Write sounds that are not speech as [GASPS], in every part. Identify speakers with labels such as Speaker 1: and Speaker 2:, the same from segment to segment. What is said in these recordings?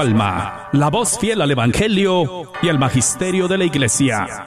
Speaker 1: Alma, la voz fiel al Evangelio y al Magisterio de la Iglesia.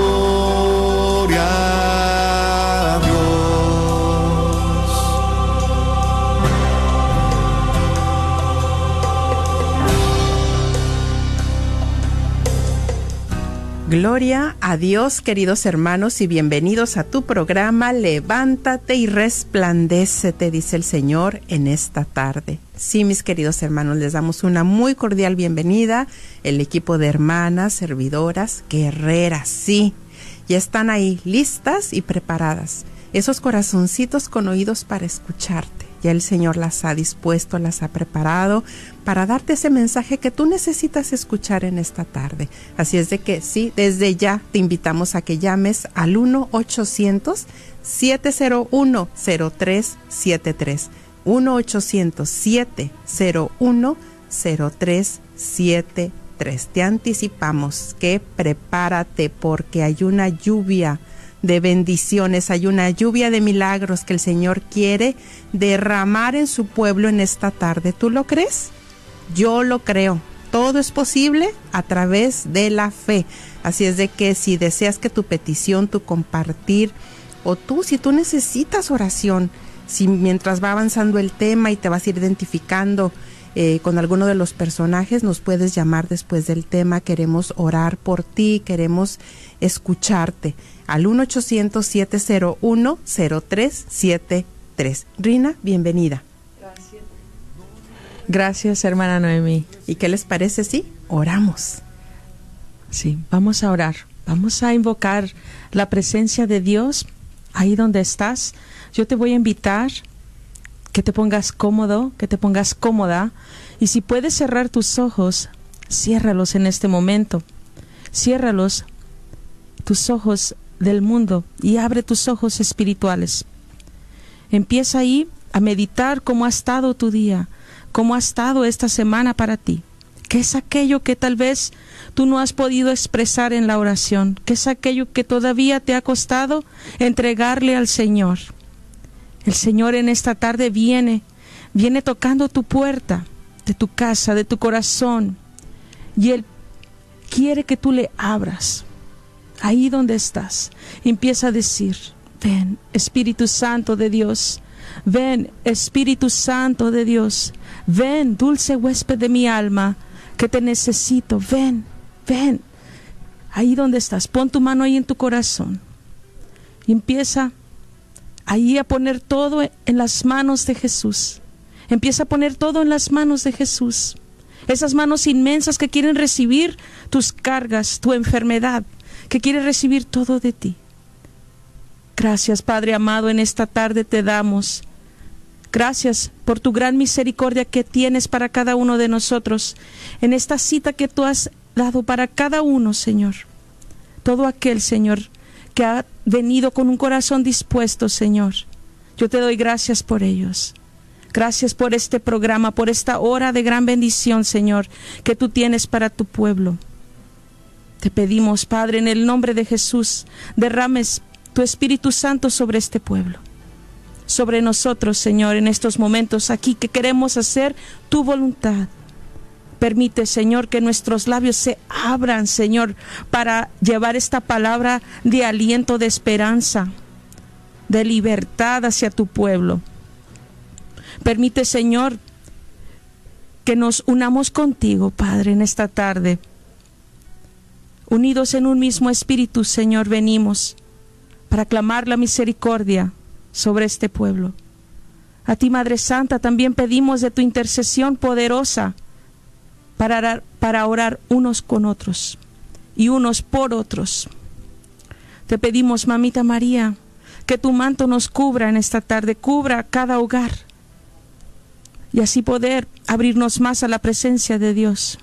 Speaker 2: Gloria a Dios,
Speaker 3: queridos hermanos, y bienvenidos a tu programa Levántate y resplandece, te dice el Señor en esta tarde. Sí, mis queridos hermanos, les damos una muy cordial bienvenida. El equipo de hermanas, servidoras, guerreras, sí, ya están ahí listas y preparadas. Esos corazoncitos con oídos para escucharte. Ya el Señor las ha dispuesto, las ha preparado para darte ese mensaje que tú necesitas escuchar en esta tarde. Así es de que sí, desde ya te invitamos a que llames al 1-800-701-0373. 1-800-701-0373. Te anticipamos que prepárate porque hay una lluvia de bendiciones, hay una lluvia de milagros que el Señor quiere derramar en su pueblo en esta tarde. ¿Tú lo crees? Yo lo creo. Todo es posible a través de la fe. Así es de que si deseas que tu petición, tu compartir, o tú, si tú necesitas oración, si mientras va avanzando el tema y te vas a ir identificando eh, con alguno de los personajes, nos puedes llamar después del tema. Queremos orar por ti, queremos escucharte al 1-800-701-0373. Rina, bienvenida.
Speaker 4: Gracias. Gracias, hermana Noemí.
Speaker 3: ¿Y qué les parece si oramos?
Speaker 4: Sí, vamos a orar. Vamos a invocar la presencia de Dios ahí donde estás. Yo te voy a invitar que te pongas cómodo, que te pongas cómoda. Y si puedes cerrar tus ojos, ciérralos en este momento. Ciérralos, tus ojos del mundo, y abre tus ojos espirituales. Empieza ahí a meditar cómo ha estado tu día, cómo ha estado esta semana para ti. ¿Qué es aquello que tal vez tú no has podido expresar en la oración? ¿Qué es aquello que todavía te ha costado entregarle al Señor? El Señor en esta tarde viene, viene tocando tu puerta de tu casa, de tu corazón, y Él quiere que tú le abras. Ahí donde estás, empieza a decir, ven, Espíritu Santo de Dios, ven, Espíritu Santo de Dios, ven, dulce huésped de mi alma, que te necesito, ven, ven. Ahí donde estás, pon tu mano ahí en tu corazón. Empieza ahí a poner todo en las manos de Jesús. Empieza a poner todo en las manos de Jesús. Esas manos inmensas que quieren recibir tus cargas, tu enfermedad, que quiere recibir todo de ti. Gracias, Padre amado, en esta tarde te damos. Gracias por tu gran misericordia que tienes para cada uno de nosotros, en esta cita que tú has dado para cada uno, Señor. Todo aquel, Señor, que ha venido con un corazón dispuesto, Señor. Yo te doy gracias por ellos. Gracias por este programa, por esta hora de gran bendición, Señor, que tú tienes para tu pueblo. Te pedimos, Padre, en el nombre de Jesús, derrames tu Espíritu Santo sobre este pueblo, sobre nosotros, Señor, en estos momentos aquí que queremos hacer tu voluntad. Permite, Señor, que nuestros labios se abran, Señor, para llevar esta palabra de aliento, de esperanza. de libertad hacia tu pueblo. Permite, Señor, que nos unamos contigo, Padre, en esta tarde. Unidos en un mismo espíritu, Señor, venimos para clamar la misericordia sobre este pueblo. A ti, Madre Santa, también pedimos de tu intercesión poderosa para orar, unos con otros y unos por otros. Te pedimos, Mamita María, que tu manto nos cubra en esta tarde, cubra cada hogar y así poder abrirnos más a la presencia de Dios,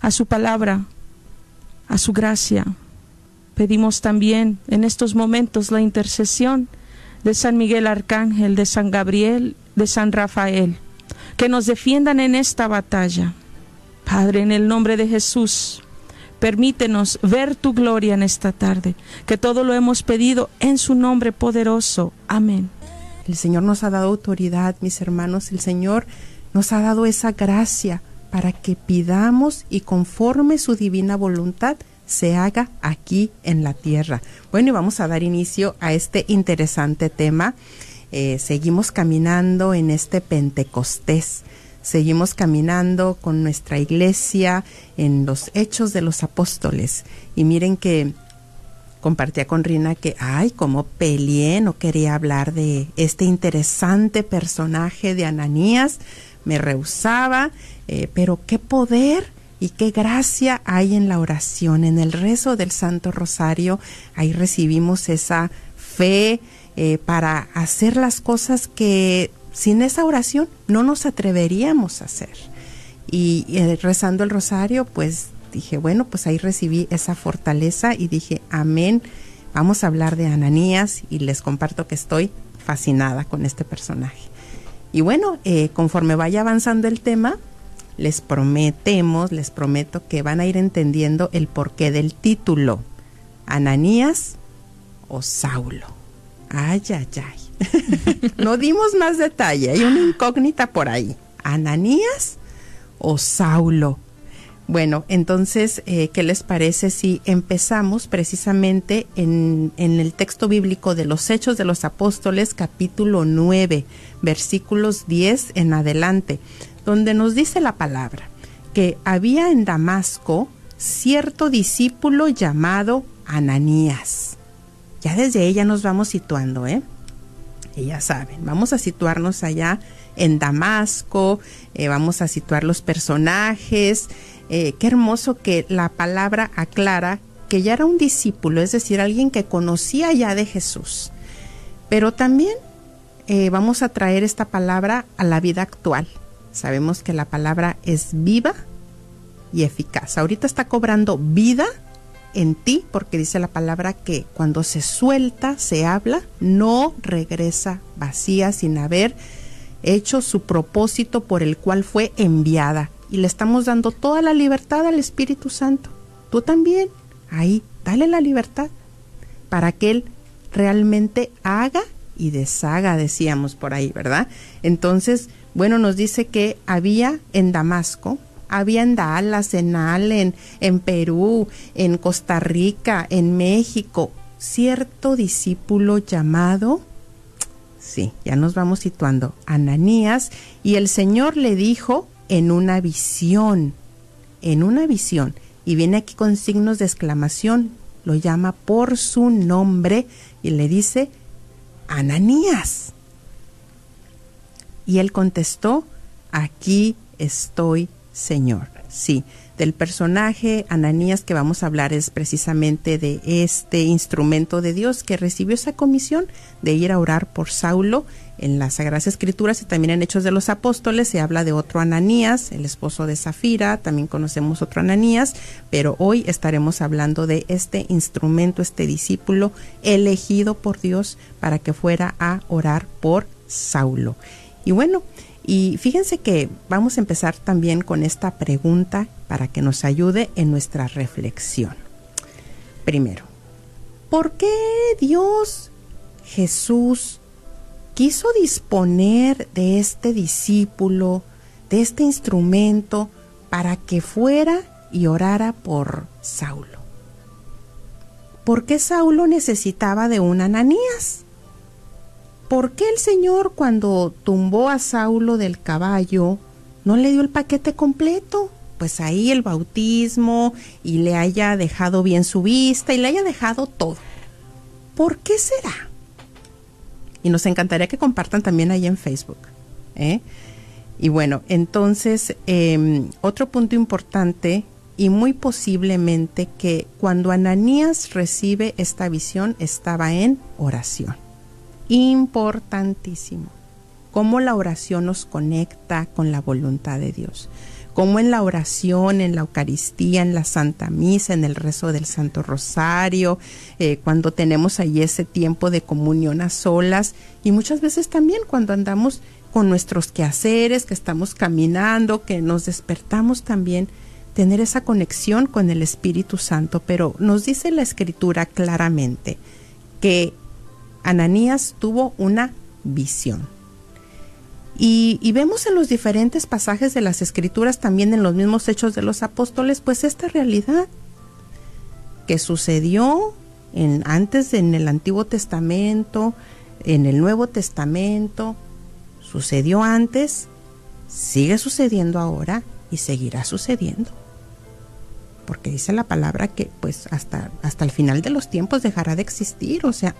Speaker 4: a su palabra, a su gracia. Pedimos también en estos momentos la intercesión de San Miguel Arcángel, de San Gabriel, de San Rafael, que nos defiendan en esta batalla. Padre, en el nombre de Jesús, permítenos ver tu gloria en esta tarde, que todo lo hemos pedido en su nombre poderoso. Amén.
Speaker 3: El Señor nos ha dado autoridad, mis hermanos, el Señor nos ha dado esa gracia para que pidamos y conforme su divina voluntad se haga aquí en la tierra. Bueno, y vamos a dar inicio a este interesante tema. Eh, seguimos caminando en este Pentecostés. Seguimos caminando con nuestra iglesia en los hechos de los apóstoles. Y miren que compartía con Rina que, ay, como peleé, no quería hablar de este interesante personaje de Ananías, me rehusaba, eh, pero qué poder y qué gracia hay en la oración, en el rezo del Santo Rosario. Ahí recibimos esa fe eh, para hacer las cosas que sin esa oración no nos atreveríamos a hacer. Y eh, rezando el rosario, pues dije, bueno, pues ahí recibí esa fortaleza y dije, amén, vamos a hablar de Ananías y les comparto que estoy fascinada con este personaje. Y bueno, conforme vaya avanzando el tema, les prometemos, les prometo que van a ir entendiendo el porqué del título. Ananías o Saulo. Ay, ay, ay. [LAUGHS] no dimos más detalle, hay una incógnita por ahí. Ananías o Saulo. Bueno, entonces, eh, ¿qué les parece si empezamos precisamente en, en, el texto bíblico de los Hechos de los Apóstoles, capítulo 9, versículos 10 en adelante? Donde nos dice la palabra que había en Damasco cierto discípulo llamado Ananías. Ya desde ella nos vamos situando, ¿eh? Ya saben, vamos a situarnos allá en Damasco, eh, vamos a situar los personajes. Eh, qué hermoso que la palabra aclara que ya era un discípulo, es decir, alguien que conocía ya de Jesús. Pero también eh, vamos a traer esta palabra a la vida actual, Sabemos que la palabra es viva y eficaz. Ahorita está cobrando vida en ti porque dice la palabra que cuando se suelta, se habla, no regresa vacía sin haber hecho su propósito por el cual fue enviada. Y le estamos dando toda la libertad al Espíritu Santo. Tú también, ahí, dale la libertad para que Él realmente haga y deshaga, decíamos por ahí, ¿verdad? Entonces, bueno, nos dice que había en Damasco, había en Dallas, en Allen, en Perú, en Costa Rica, en México, cierto discípulo llamado, sí, ya nos vamos situando, Ananías, y el Señor le dijo en una visión, en una visión, y viene aquí con signos de exclamación, lo llama por su nombre y le dice, Ananías. Y él contestó, aquí estoy, Señor. Sí, del personaje Ananías que vamos a hablar es precisamente de este instrumento de Dios que recibió esa comisión de ir a orar por Saulo. En las Sagradas Escrituras y también en Hechos de los Apóstoles se habla de otro Ananías, el esposo de Zafira, también conocemos otro Ananías, pero hoy estaremos hablando de este instrumento, este discípulo elegido por Dios para que fuera a orar por Saulo. Y bueno, y fíjense que vamos a empezar también con esta pregunta para que nos ayude en nuestra reflexión. Primero, ¿por qué Dios Jesús quiso disponer de este discípulo, de este instrumento, para que fuera y orara por Saulo? ¿Por qué Saulo necesitaba de un Ananías? ¿Por qué el Señor cuando tumbó a Saulo del caballo no le dio el paquete completo? Pues ahí el bautismo y le haya dejado bien su vista y le haya dejado todo. ¿Por qué será? Y nos encantaría que compartan también ahí en Facebook. ¿eh? Y bueno, entonces, em, otro punto importante y muy posiblemente que cuando Ananías recibe esta visión estaba en oración. Importantísimo. Cómo la oración nos conecta con la voluntad de Dios. Cómo en la oración, en la Eucaristía, en la Santa Misa, en el rezo del Santo Rosario, eh, cuando tenemos ahí ese tiempo de comunión a solas y muchas veces también cuando andamos con nuestros quehaceres, que estamos caminando, que nos despertamos también, tener esa conexión con el Espíritu Santo. Pero nos dice la Escritura claramente que Ananías tuvo una visión. Y, vemos en los diferentes pasajes de las escrituras, también en los mismos hechos de los apóstoles, pues esta realidad que sucedió en, antes en el Antiguo Testamento, en el Nuevo Testamento, sucedió antes, sigue sucediendo ahora y seguirá sucediendo. Porque dice la palabra que pues hasta, hasta el final de los tiempos dejará de existir, o sea,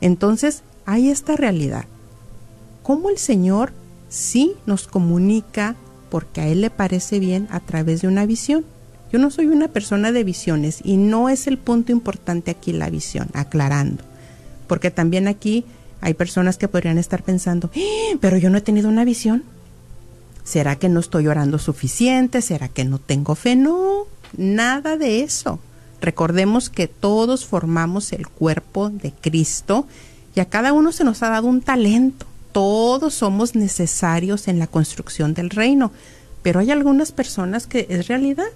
Speaker 3: entonces hay esta realidad cómo el Señor sí nos comunica porque a Él le parece bien a través de una visión. Yo no soy una persona de visiones y no es el punto importante aquí la visión, aclarando. Porque también aquí hay personas que podrían estar pensando, ¡Eh! pero yo no he tenido una visión. ¿Será que no estoy orando suficiente? ¿Será que no tengo fe? No, nada de eso. Recordemos que todos formamos el cuerpo de Cristo y a cada uno se nos ha dado un talento todos somos necesarios en la construcción del reino, pero hay algunas personas que es realidad.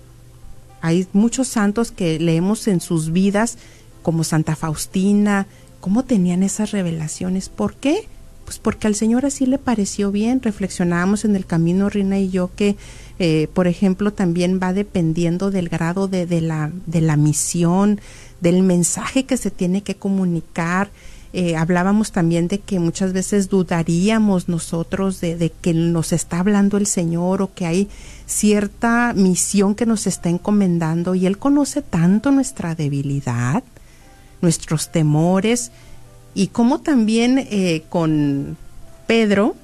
Speaker 3: Hay muchos santos que leemos en sus vidas, como Santa Faustina, cómo tenían esas revelaciones. ¿Por qué? Pues porque al Señor así le pareció bien. Reflexionábamos en el camino, Rina y yo, que, eh, por ejemplo, también va dependiendo del grado de, de, la, de la misión, del mensaje que se tiene que comunicar. Eh, hablábamos también de que muchas veces dudaríamos nosotros de, que nos está hablando el Señor o que hay cierta misión que nos está encomendando y Él conoce tanto nuestra debilidad, nuestros temores y como también eh, con Pedro,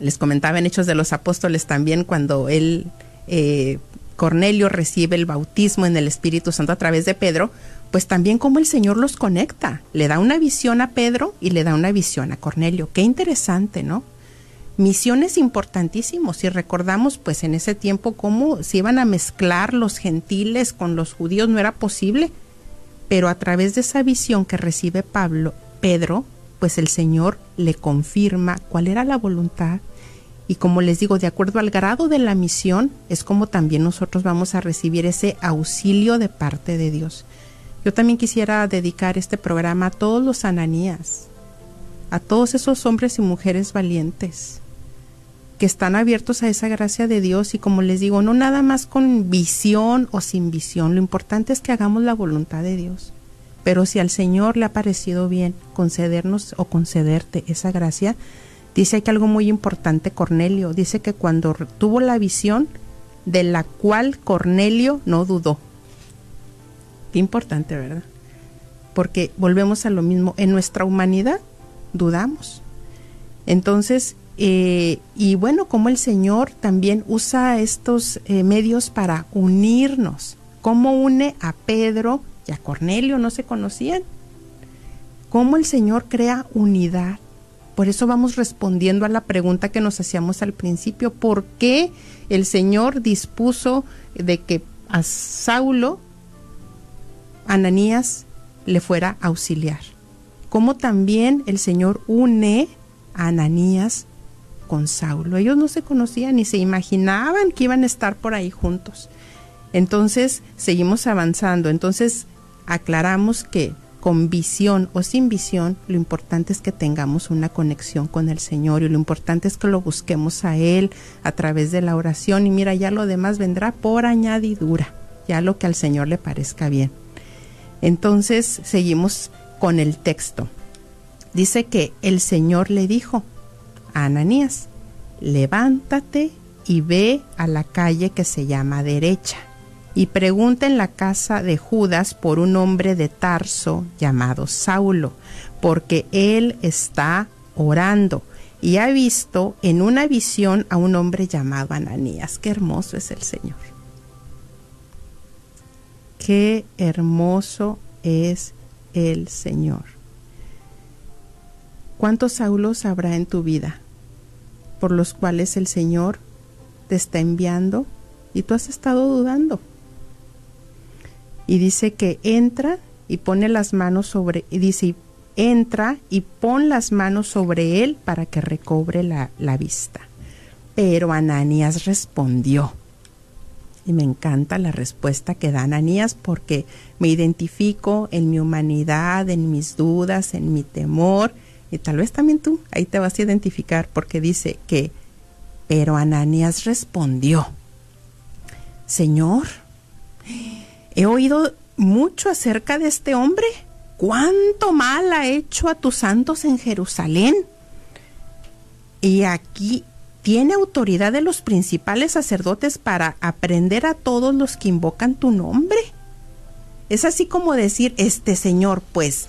Speaker 3: les comentaba en Hechos de los Apóstoles también cuando él, eh, Cornelio recibe el bautismo en el Espíritu Santo a través de Pedro, pues también cómo el Señor los conecta. Le da una visión a Pedro y le da una visión a Cornelio. Qué interesante, ¿no? Misiones importantísimos. Si recordamos, pues en ese tiempo cómo se iban a mezclar los gentiles con los judíos no era posible. Pero a través de esa visión que recibe Pablo, Pedro, pues el Señor le confirma cuál era la voluntad. Y como les digo, de acuerdo al grado de la misión, es como también nosotros vamos a recibir ese auxilio de parte de Dios. Yo también quisiera dedicar este programa a todos los ananías, a todos esos hombres y mujeres valientes que están abiertos a esa gracia de Dios y como les digo, no nada más con visión o sin visión, lo importante es que hagamos la voluntad de Dios. Pero si al Señor le ha parecido bien concedernos o concederte esa gracia, dice que algo muy importante Cornelio, dice que cuando tuvo la visión de la cual Cornelio no dudó, Qué importante, ¿verdad? Porque volvemos a lo mismo, en nuestra humanidad dudamos. Entonces, eh, y bueno, como el Señor también usa estos eh, medios para unirnos. ¿Cómo une a Pedro y a Cornelio? No se conocían. ¿Cómo el Señor crea unidad? Por eso vamos respondiendo a la pregunta que nos hacíamos al principio. ¿Por qué el Señor dispuso de que a Saulo Ananías le fuera auxiliar. Como también el Señor une a Ananías con Saulo. Ellos no se conocían ni se imaginaban que iban a estar por ahí juntos. Entonces seguimos avanzando. Entonces aclaramos que con visión o sin visión, lo importante es que tengamos una conexión con el Señor y lo importante es que lo busquemos a Él a través de la oración y mira, ya lo demás vendrá por añadidura, ya lo que al Señor le parezca bien. Entonces seguimos con el texto. dice que el Señor le dijo a Ananías, levántate y ve a la calle que se llama derecha y pregunta en la casa de Judas por un hombre de Tarso llamado Saulo, porque él está orando y ha visto en una visión a un hombre llamado Ananías. Qué hermoso es el Señor. Qué hermoso es el Señor. ¿Cuántos Saulos habrá en tu vida por los cuales el Señor te está enviando y tú has estado dudando? Y dice que entra y pone las manos sobre, y dice, entra y pon las manos sobre él para que recobre la, la vista. Pero Ananías respondió. Y me encanta la respuesta que da Ananías porque me identifico en mi humanidad, en mis dudas, en mi temor. Y tal vez también tú ahí te vas a identificar porque dice que, pero Ananías respondió, Señor, he oído mucho acerca de este hombre. ¿Cuánto mal ha hecho a tus santos en Jerusalén? Y aquí tiene autoridad de los principales sacerdotes para aprender a todos los que invocan tu nombre. Es así como decir, este señor, pues,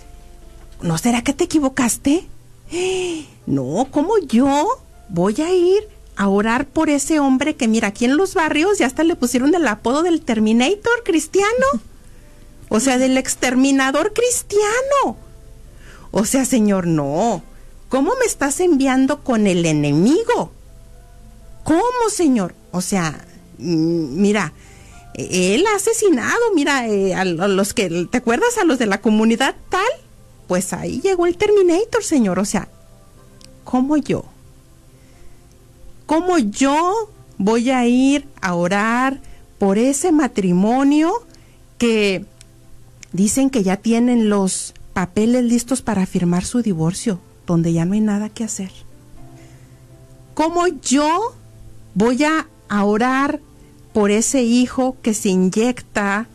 Speaker 3: ¿no será que te equivocaste? [GASPS] No, ¿cómo yo voy a ir a orar por ese hombre que mira, aquí en los barrios ya hasta le pusieron el apodo del Terminator cristiano? O sea, del exterminador cristiano. O sea, señor, no. ¿Cómo me estás enviando con el enemigo? ¿Cómo, señor? O sea, mm, mira, él ha asesinado, mira, eh, a los que, ¿te acuerdas? A los de la comunidad tal. Pues ahí llegó el Terminator, señor. O sea, ¿cómo yo? ¿Cómo yo voy a ir a orar por ese matrimonio que dicen que ya tienen los papeles listos para firmar su divorcio, donde ya no hay nada que hacer? ¿Cómo yo voy a orar por ese hijo que se inyecta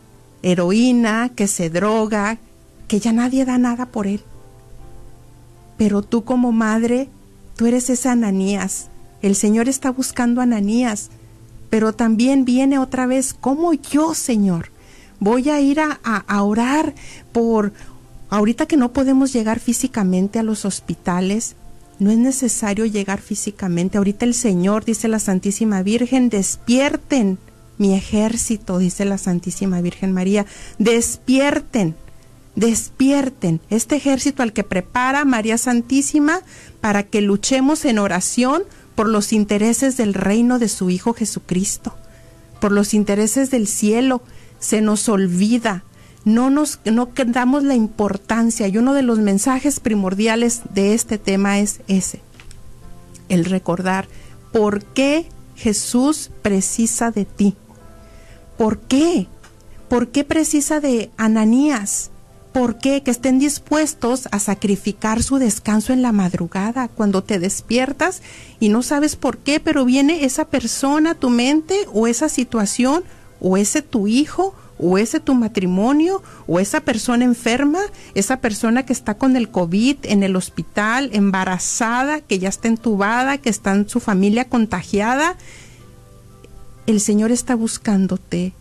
Speaker 3: heroína, que se droga, que ya nadie da nada por él. Pero tú como madre, tú eres esa Ananías. El Señor está buscando a Ananías. Pero también viene otra vez, como yo, Señor, voy a ir a, a orar por, ahorita que no podemos llegar físicamente a los hospitales, no es necesario llegar físicamente. Ahorita el Señor, dice la Santísima Virgen, despierten mi ejército, dice la Santísima Virgen María, despierten, despierten este ejército al que prepara María Santísima para que luchemos en oración por los intereses del reino de su Hijo Jesucristo, por los intereses del cielo. Se nos olvida no nos no damos la importancia y uno de los mensajes primordiales de este tema es ese el recordar por qué Jesús precisa de ti ¿por qué? ¿por qué precisa de Ananías? ¿Por qué? Que estén dispuestos a sacrificar su descanso en la madrugada cuando te despiertas y no sabes por qué, pero viene esa persona tu mente o esa situación o ese tu hijo o ese tu matrimonio, o esa persona enferma, esa persona que está con el COVID en el hospital, embarazada, que ya está entubada, que está en su familia contagiada. El Señor está buscándote,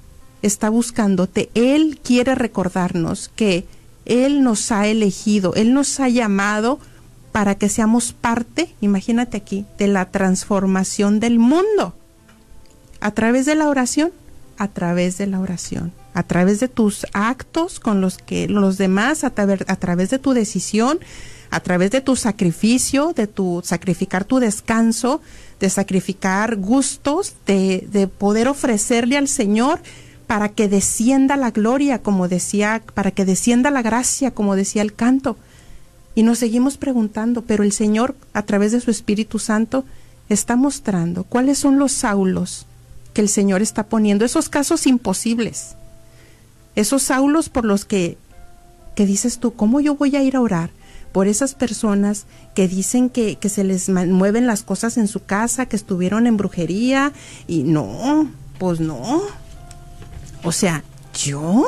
Speaker 3: está buscándote. Él quiere recordarnos que Él nos ha elegido, Él nos ha llamado para que seamos parte, imagínate aquí, de la transformación del mundo. A través de la oración, a través de la oración a través de tus actos con los que los demás, a, través de tu decisión, a través de tu sacrificio, de tu sacrificar tu descanso, de sacrificar gustos, de poder ofrecerle al Señor para que descienda la gloria, como decía, para que descienda la gracia, como decía el canto. Y nos seguimos preguntando, pero el Señor, a través de su Espíritu Santo, está mostrando cuáles son los saulos que el Señor está poniendo, esos casos imposibles, esos saulos por los que, que dices tú, ¿cómo yo voy a ir a orar? Por esas personas que dicen que, que se les mueven las cosas en su casa, que estuvieron en brujería y no, pues no. O sea, ¿yo?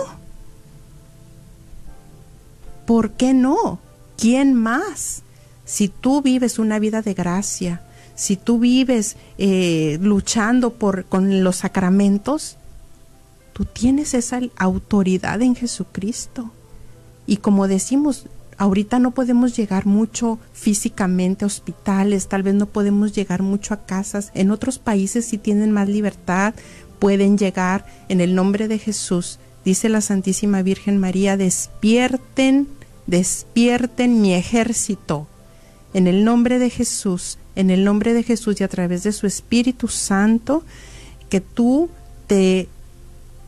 Speaker 3: ¿Por qué no? ¿Quién más? Si tú vives una vida de gracia, si tú vives eh, luchando por, con los sacramentos, tú tienes esa autoridad en Jesucristo. Y como decimos, ahorita no podemos llegar mucho físicamente a hospitales, tal vez no podemos llegar mucho a casas. En otros países si tienen más libertad, pueden llegar en el nombre de Jesús. Dice la Santísima Virgen María, despierten, despierten mi ejército. En el nombre de Jesús, en el nombre de Jesús y a través de su Espíritu Santo, que tú te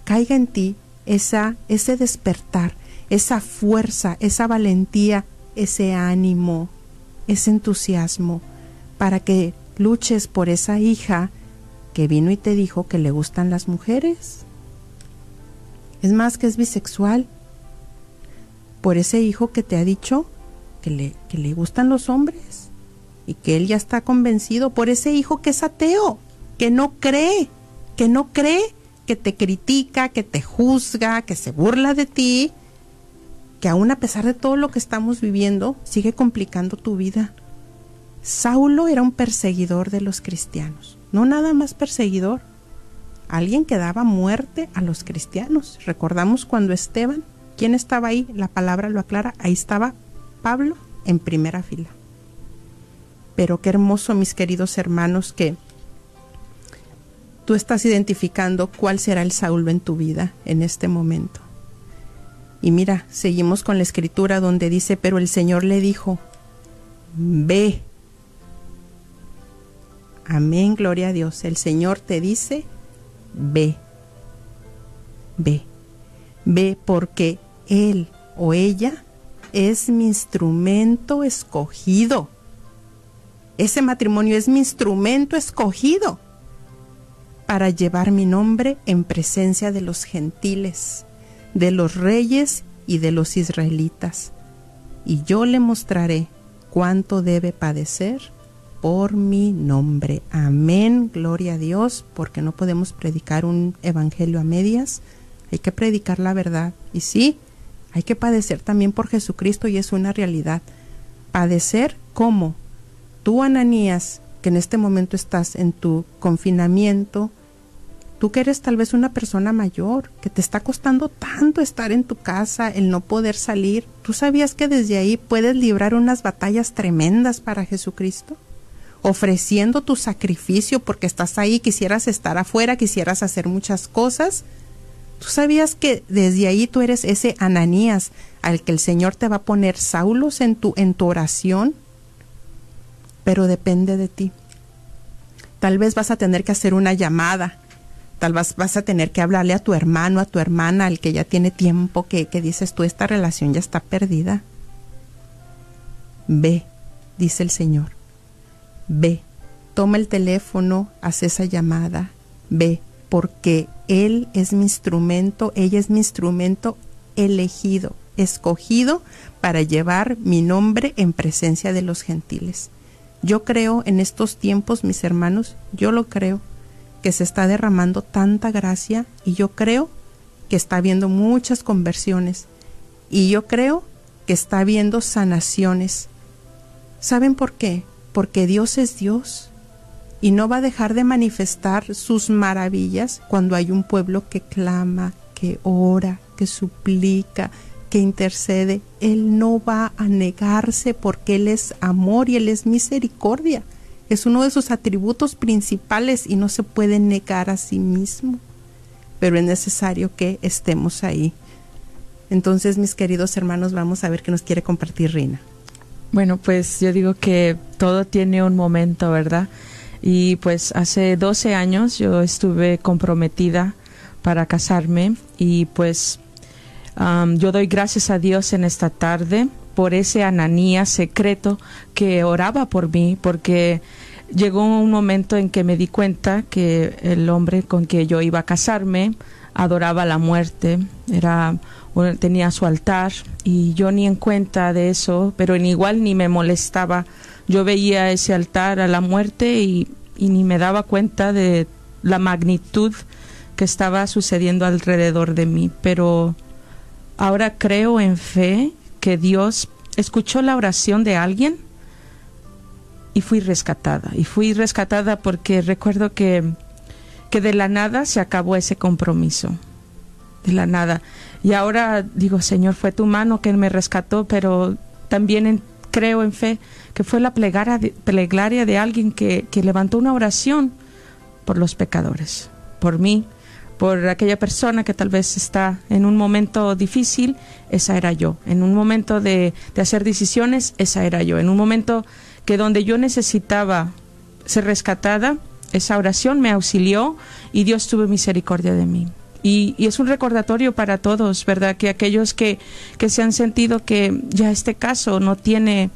Speaker 3: caiga en ti esa, ese despertar, esa fuerza, esa valentía, ese ánimo, ese entusiasmo, para que luches por esa hija que vino y te dijo que le gustan las mujeres. Es más que es bisexual. Por ese hijo que te ha dicho que le, que le gustan los hombres y que él ya está convencido. Por ese hijo que es ateo, que no cree, que no cree, que te critica, que te juzga, que se burla de ti, que aún a pesar de todo lo que estamos viviendo, sigue complicando tu vida. Saulo era un perseguidor de los cristianos no nada más perseguidor, alguien que daba muerte a los cristianos. Recordamos cuando Esteban, ¿quién estaba ahí? La palabra lo aclara, ahí estaba Pablo en primera fila. Pero qué hermoso, mis queridos hermanos, que tú estás identificando cuál será el Saulo en tu vida en este momento. Y mira, seguimos con la escritura donde dice, pero el Señor le dijo, ve Amén, gloria a Dios. El Señor te dice, ve, ve, ve porque Él o ella es mi instrumento escogido. Ese matrimonio es mi instrumento escogido para llevar mi nombre en presencia de los gentiles, de los reyes y de los israelitas. Y yo le mostraré cuánto debe padecer por mi nombre. Amén, gloria a Dios, porque no podemos predicar un evangelio a medias, hay que predicar la verdad. Y sí, hay que padecer también por Jesucristo y es una realidad. Padecer como tú, Ananías, que en este momento estás en tu confinamiento, tú que eres tal vez una persona mayor, que te está costando tanto estar en tu casa, el no poder salir, ¿tú sabías que desde ahí puedes librar unas batallas tremendas para Jesucristo? Ofreciendo tu sacrificio porque estás ahí, quisieras estar afuera, quisieras hacer muchas cosas. ¿Tú sabías que desde ahí tú eres ese Ananías al que el Señor te va a poner Saulos en tu, en tu oración? Pero depende de ti. Tal vez vas a tener que hacer una llamada. Tal vez vas a tener que hablarle a tu hermano, a tu hermana, al que ya tiene tiempo que, que dices tú, esta relación ya está perdida. Ve, dice el Señor ve, toma el teléfono, haz esa llamada, ve, porque Él es mi instrumento, ella es mi instrumento elegido, escogido para llevar mi nombre en presencia de los gentiles. Yo creo en estos tiempos, mis hermanos, yo lo creo, que se está derramando tanta gracia y yo creo que está habiendo muchas conversiones y yo creo que está habiendo sanaciones. ¿Saben por qué? Porque Dios es Dios y no va a dejar de manifestar sus maravillas cuando hay un pueblo que clama, que ora, que suplica, que intercede. Él no va a negarse porque Él es amor y Él es misericordia. Es uno de sus atributos principales y no se puede negar a sí mismo. Pero es necesario que estemos ahí. Entonces, mis queridos hermanos, vamos a ver qué nos quiere compartir Rina.
Speaker 4: Bueno, pues yo digo que todo tiene un momento, ¿verdad? Y pues hace 12 años yo estuve comprometida para casarme y pues yo doy gracias a Dios en esta tarde por ese ananía secreto que oraba por mí porque llegó un momento en que me di cuenta que el hombre con que yo iba a casarme adoraba la muerte, era tenía su altar y yo ni en cuenta de eso, pero en igual ni me molestaba. Yo veía ese altar a la muerte y, y ni me daba cuenta de la magnitud que estaba sucediendo alrededor de mí, pero ahora creo en fe que Dios escuchó la oración de alguien y fui rescatada. Y fui rescatada porque recuerdo que, que de la nada se acabó ese compromiso. De la nada. Y ahora digo, Señor, fue tu mano que me rescató, pero también creo en fe que fue la plegaria de, plegaria de alguien que, que levantó una oración por los pecadores, por mí, por aquella persona que tal vez está en un momento difícil, esa era yo. En un momento de, de, hacer decisiones, esa era yo. En un momento que donde yo necesitaba ser rescatada, esa oración me auxilió y Dios tuvo misericordia de mí. Y, y, es un recordatorio para todos, ¿verdad? Que aquellos que, que se han sentido que ya este caso no tiene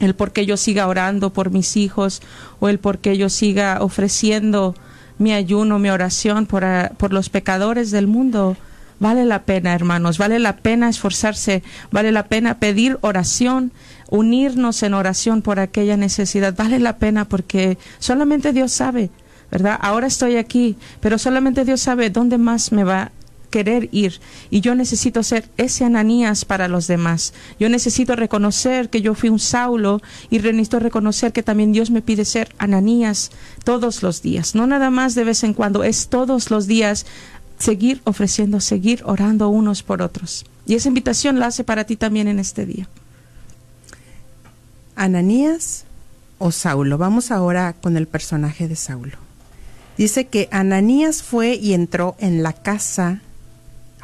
Speaker 4: el por qué yo siga orando por mis hijos o el por qué yo siga ofreciendo mi ayuno, mi oración por, por los pecadores del mundo. Vale la pena, hermanos, vale la pena esforzarse, vale la pena pedir oración, unirnos en oración por aquella necesidad, vale la pena porque solamente Dios sabe, ¿verdad? Ahora estoy aquí, pero solamente Dios sabe dónde más me va querer ir y yo necesito ser ese Ananías para los demás. Yo necesito reconocer que yo fui un Saulo y necesito reconocer que también Dios me pide ser Ananías todos los días, no nada más de vez en cuando, es todos los días seguir ofreciendo, seguir orando unos por otros. Y esa invitación la hace para ti también en este día.
Speaker 3: Ananías o Saulo. Vamos ahora con el personaje de Saulo. Dice que Ananías fue y entró en la casa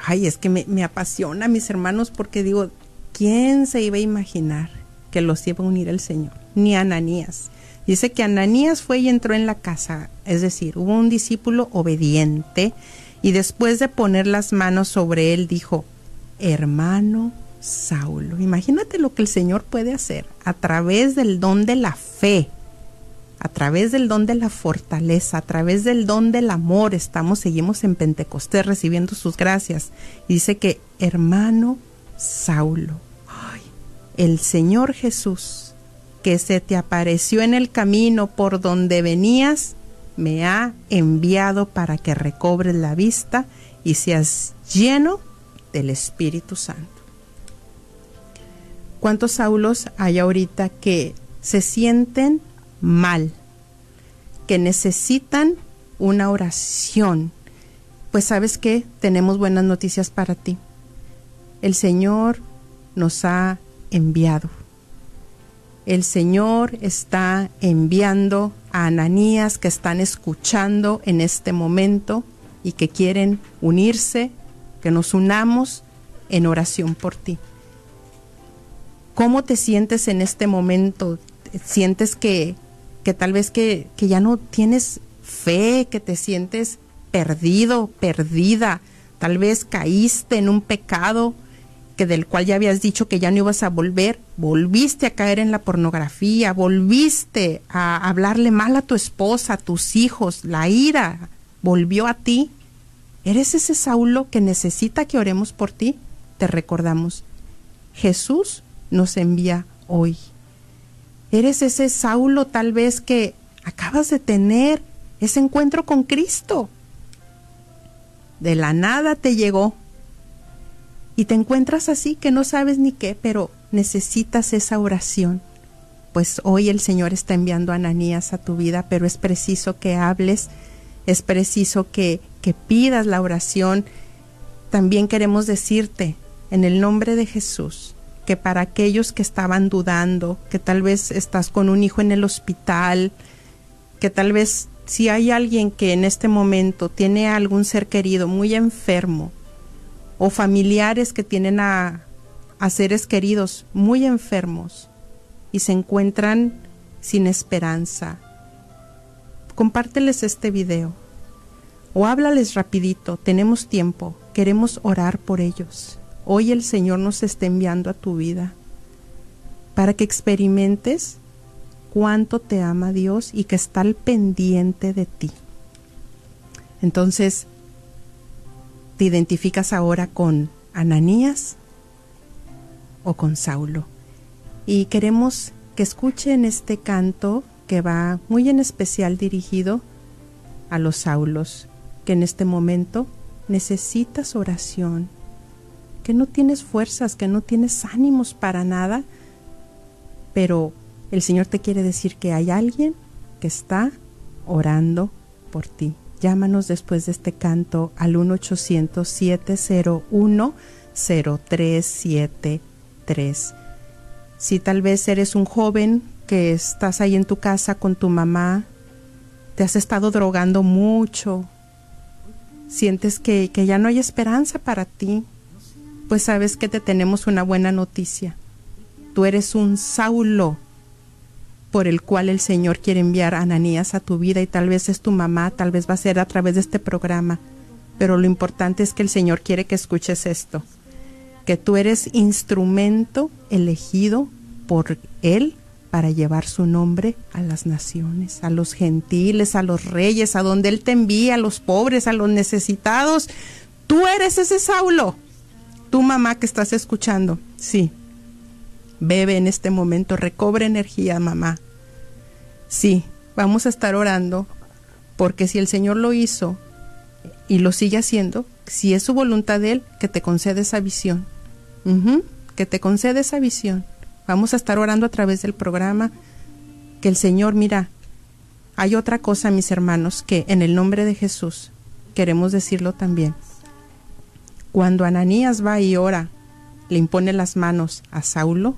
Speaker 3: ay, es que me, me apasiona, mis hermanos, porque digo, ¿quién se iba a imaginar que los iba a unir el Señor? Ni Ananías. Dice que Ananías fue y entró en la casa, es decir, hubo un discípulo obediente y después de poner las manos sobre él dijo, hermano Saulo. Imagínate lo que el Señor puede hacer a través del don de la fe a través del don de la fortaleza, a través del don del amor, estamos, seguimos en Pentecostés recibiendo sus gracias. Dice que, hermano Saulo, ay, el Señor Jesús, que se te apareció en el camino por donde venías, me ha enviado para que recobres la vista y seas lleno del Espíritu Santo. ¿Cuántos Saulos hay ahorita que se sienten mal, que necesitan una oración, pues sabes que tenemos buenas noticias para ti. El Señor nos ha enviado. El Señor está enviando a Ananías que están escuchando en este momento y que quieren unirse, que nos unamos en oración por ti. ¿Cómo te sientes en este momento? ¿Sientes que que tal vez que, que ya no tienes fe, que te sientes perdido, perdida, tal vez caíste en un pecado que del cual ya habías dicho que ya no ibas a volver, volviste a caer en la pornografía, volviste a hablarle mal a tu esposa, a tus hijos, la ira volvió a ti. ¿Eres ese Saulo que necesita que oremos por ti? Te recordamos, Jesús nos envía hoy. Eres ese Saulo tal vez que acabas de tener ese encuentro con Cristo. De la nada te llegó. Y te encuentras así que no sabes ni qué, pero necesitas esa oración. Pues hoy el Señor está enviando a Ananías a tu vida, pero es preciso que hables, es preciso que, que pidas la oración. También queremos decirte, en el nombre de Jesús, que para aquellos que estaban dudando, que tal vez estás con un hijo en el hospital, que tal vez si hay alguien que en este momento tiene algún ser querido muy enfermo, o familiares que tienen a, a seres queridos muy enfermos y se encuentran sin esperanza, compárteles este video o háblales rapidito, tenemos tiempo, queremos orar por ellos. Hoy el Señor nos está enviando a tu vida para que experimentes cuánto te ama Dios y que está al pendiente de ti. Entonces, ¿te identificas ahora con Ananías o con Saulo? Y queremos que escuchen este canto que va muy en especial dirigido a los Saulos, que en este momento necesitas oración, que no tienes fuerzas, que no tienes ánimos para nada, pero el Señor te quiere decir que hay alguien que está orando por ti. Llámanos después de este canto al 1-800-701-0373. Si tal vez eres un joven que estás ahí en tu casa con tu mamá, te has estado drogando mucho, sientes que, que ya no hay esperanza para ti, pues sabes que te tenemos una buena noticia. Tú eres un Saulo por el cual el Señor quiere enviar a Ananías a tu vida y tal vez es tu mamá, tal vez va a ser a través de este programa, pero lo importante es que el Señor quiere que escuches esto, que tú eres instrumento elegido por Él para llevar su nombre a las naciones, a los gentiles, a los reyes, a donde Él te envía, a los pobres, a los necesitados. Tú eres ese Saulo. Tu mamá que estás escuchando, sí. Bebe en este momento, recobre energía, mamá. Sí, vamos a estar orando, porque si el Señor lo hizo y lo sigue haciendo, si es su voluntad de Él, que te concede esa visión. que te concede esa visión. Vamos a estar orando a través del programa. Que el Señor, mira, hay otra cosa, mis hermanos, que en el nombre de Jesús queremos decirlo también. Cuando Ananías va y ora, le impone las manos a Saulo,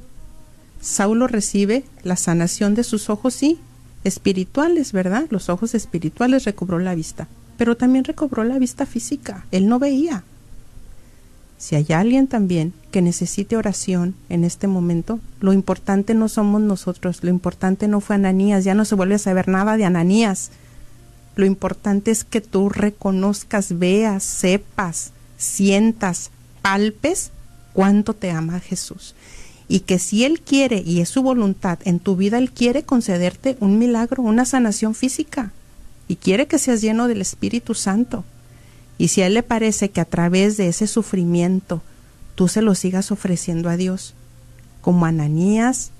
Speaker 3: Saulo recibe la sanación de sus ojos, sí, espirituales, ¿verdad? Los ojos espirituales recobró la vista, pero también recobró la vista física. Él no veía, si hay alguien también que necesite oración en este momento, lo importante no somos nosotros, lo importante no fue Ananías, ya no se vuelve a saber nada de Ananías. Lo importante es que tú reconozcas, veas, sepas, sientas, palpes cuánto te ama Jesús. Y que si Él quiere y es su voluntad en tu vida, Él quiere concederte un milagro, una sanación física. Y quiere que seas lleno del Espíritu Santo. Y si a Él le parece que a través de ese sufrimiento tú se lo sigas ofreciendo a Dios, como Ananías,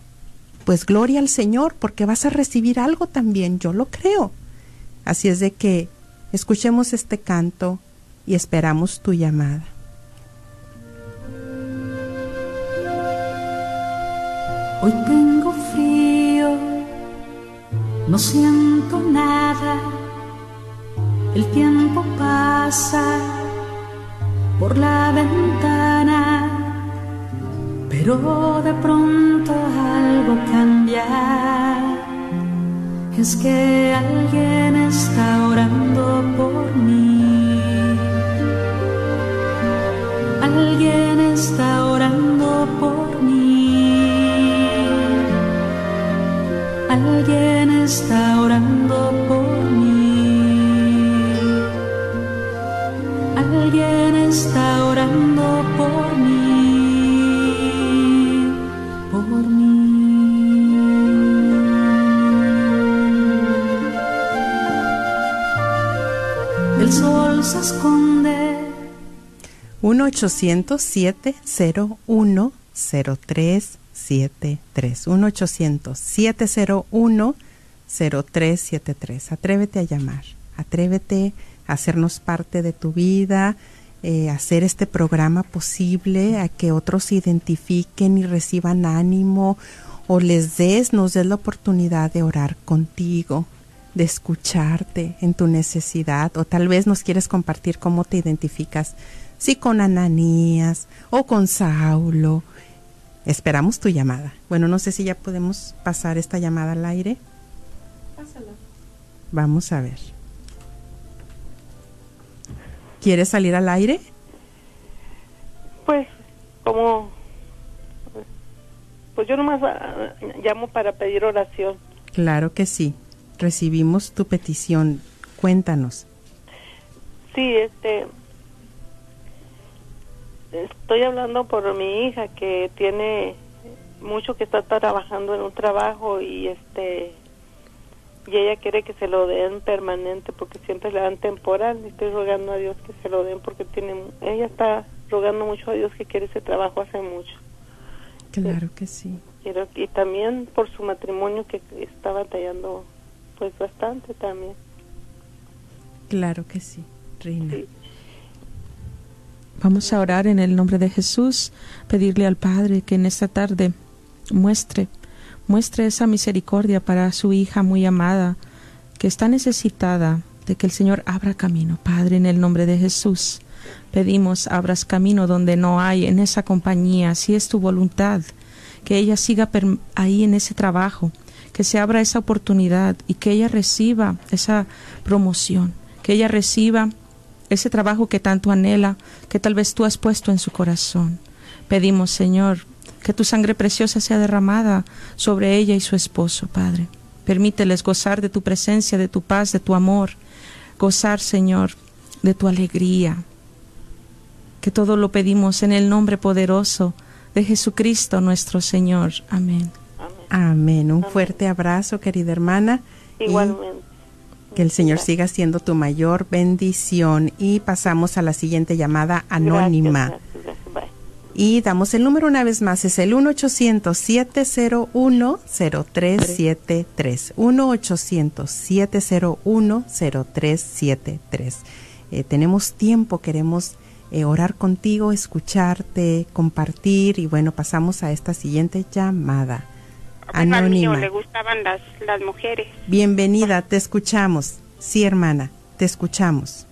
Speaker 3: pues gloria al Señor, porque vas a recibir algo también, yo lo creo. Así es de que escuchemos este canto y esperamos tu llamada.
Speaker 5: Hoy tengo frío, no siento nada el tiempo pasa por la ventana, pero de pronto algo cambia. Es que alguien está orando por mí. Alguien está orando por mí. Alguien está orando por mí. alguien está orando por mí, por mí. El sol se esconde.
Speaker 3: 1-800-701-0373. 1-800-701-0373. Atrévete a llamar. Atrévete a hacernos parte de tu vida, eh, hacer este programa posible, a que otros se identifiquen y reciban ánimo o les des, nos des la oportunidad de orar contigo, de escucharte en tu necesidad o tal vez nos quieres compartir cómo te identificas, si con Ananías o con Saulo. Esperamos tu llamada. Bueno, no sé si ya podemos pasar esta llamada al aire. Pásala. Vamos a ver. ¿Quieres salir al aire?
Speaker 6: Pues, como. Pues yo nomás ah, llamo para pedir oración.
Speaker 3: Claro que sí. Recibimos tu petición. Cuéntanos.
Speaker 6: Sí, este. Estoy hablando por mi hija que tiene mucho que está trabajando en un trabajo y este y ella quiere que se lo den permanente porque siempre le dan temporal. Y estoy rogando a Dios que se lo den porque tiene ella está rogando mucho a Dios que quiere ese trabajo hace mucho.
Speaker 3: Claro que sí.
Speaker 6: Y también por su matrimonio que está batallando pues bastante también.
Speaker 3: Claro que sí Reina
Speaker 4: Vamos a orar en el nombre de Jesús, pedirle al Padre que en esta tarde muestre muestre esa misericordia para su hija muy amada, que está necesitada de que el Señor abra camino. Padre, en el nombre de Jesús, pedimos abras camino donde no hay en esa compañía, si es tu voluntad, que ella siga ahí en ese trabajo, que se abra esa oportunidad y que ella reciba esa promoción, que ella reciba ese trabajo que tanto anhela, que tal vez tú has puesto en su corazón. Pedimos, Señor, que tu sangre preciosa sea derramada sobre ella y su esposo, Padre. Permíteles gozar de tu presencia, de tu paz, de tu amor, gozar, Señor, de tu alegría. Que todo lo pedimos en el nombre poderoso de Jesucristo nuestro Señor. Amén.
Speaker 3: Amén. Un fuerte abrazo, querida hermana.
Speaker 6: Igualmente.
Speaker 3: Que el Señor siga siendo tu mayor bendición. Y pasamos a la siguiente llamada anónima. Y damos el número una vez más, es el 1-800-701-0373. 1-800-701-0373. Eh, tenemos tiempo, queremos eh, orar contigo, escucharte, compartir y bueno, pasamos a esta siguiente llamada.
Speaker 7: Anónima. le gustaban las, las mujeres.
Speaker 3: Bienvenida, te escuchamos. Sí, hermana, te escuchamos.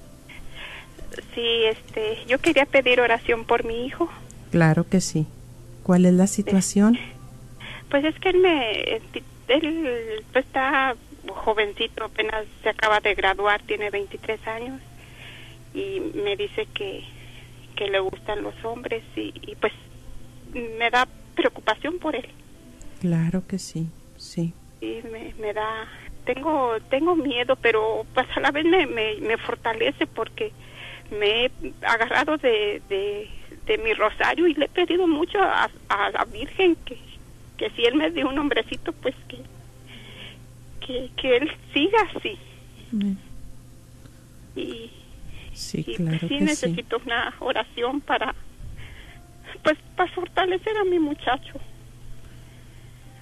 Speaker 7: Sí, este, yo quería pedir oración por mi hijo.
Speaker 3: Claro que sí. ¿Cuál es la situación?
Speaker 7: Pues es que él me, él pues, está jovencito, apenas se acaba de graduar, tiene 23 años y me dice que, que le gustan los hombres y, pues me da preocupación por él.
Speaker 3: Claro que sí, sí.
Speaker 7: Y me, me da, tengo, tengo miedo, pero pues a la vez me, me, me fortalece porque me he agarrado de, de, de mi rosario y le he pedido mucho a, la Virgen que, que si él me dio un hombrecito, pues que, que, que él siga así. Y,
Speaker 3: sí,
Speaker 7: y
Speaker 3: claro
Speaker 7: pues, sí necesito una oración para, pues, para fortalecer a mi muchacho.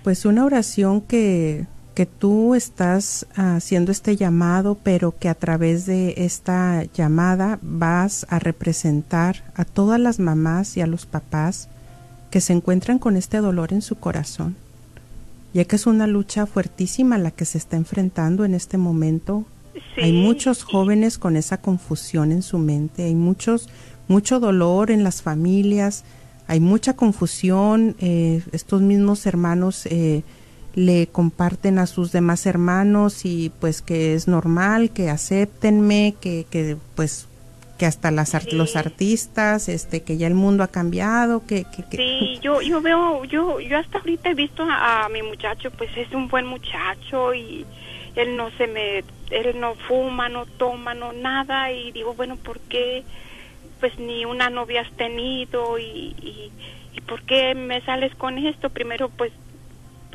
Speaker 3: Pues una oración que que tú estás haciendo este llamado, pero que a través de esta llamada vas a representar a todas las mamás y a los papás que se encuentran con este dolor en su corazón, ya que es una lucha fuertísima la que se está enfrentando en este momento. Hay muchos jóvenes con esa confusión en su mente, hay muchos, mucho dolor en las familias, hay mucha confusión, eh, estos mismos hermanos eh, le comparten a sus demás hermanos y pues que es normal, que acéptenme, que, que pues que hasta las los artistas, este que ya el mundo ha cambiado, que, que,
Speaker 7: Sí, yo yo veo yo yo hasta ahorita he visto a, mi muchacho, pues es un buen muchacho y él no se me él no fuma, no toma, no nada y digo, bueno, ¿por qué pues ni una novia has tenido y, y, y por qué me sales con esto? Primero pues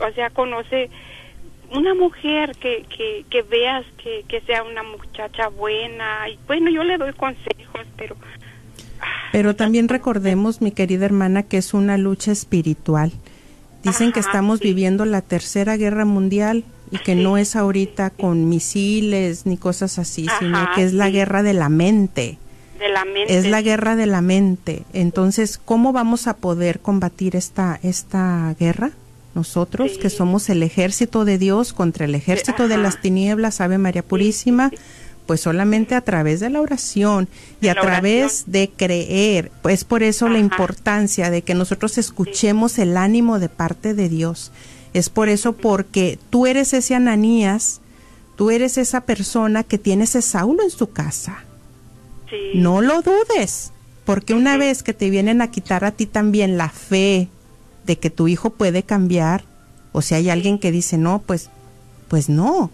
Speaker 7: o sea, conoce una mujer que, que, que veas que, que sea una muchacha buena. Y bueno, yo le doy consejos, pero...
Speaker 3: Pero también recordemos, mi querida hermana, que es una lucha espiritual. Dicen que estamos viviendo la tercera guerra mundial y que no es ahorita con misiles ni cosas así, sino que es la guerra de la mente.
Speaker 7: De la mente.
Speaker 3: Es la guerra de la mente. Entonces, ¿cómo vamos a poder combatir esta, esta guerra? nosotros que somos el ejército de Dios contra el ejército de las tinieblas, Ave María Purísima, pues solamente a través de la oración y a través de creer. Pues por eso la importancia de que nosotros escuchemos el ánimo de parte de Dios. Es por eso porque tú eres ese Ananías, tú eres esa persona que tiene ese Saulo en su casa. No lo dudes, porque una vez que te vienen a quitar a ti también la fe, de que tu hijo puede cambiar, o si hay alguien que dice no, pues, pues no,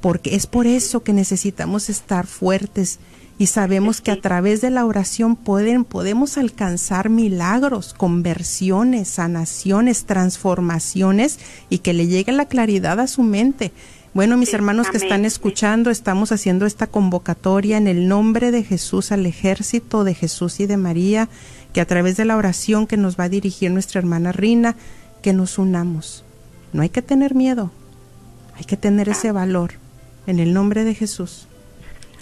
Speaker 3: porque es por eso que necesitamos estar fuertes y sabemos que a través de la oración pueden, podemos alcanzar milagros, conversiones, sanaciones, transformaciones y que le llegue la claridad a su mente. Bueno, mis hermanos que están escuchando, estamos haciendo esta convocatoria en el nombre de Jesús al ejército de Jesús y de María que a través de la oración que nos va a dirigir nuestra hermana Rina, que nos unamos. No hay que tener miedo, hay que tener ese valor en el nombre de Jesús.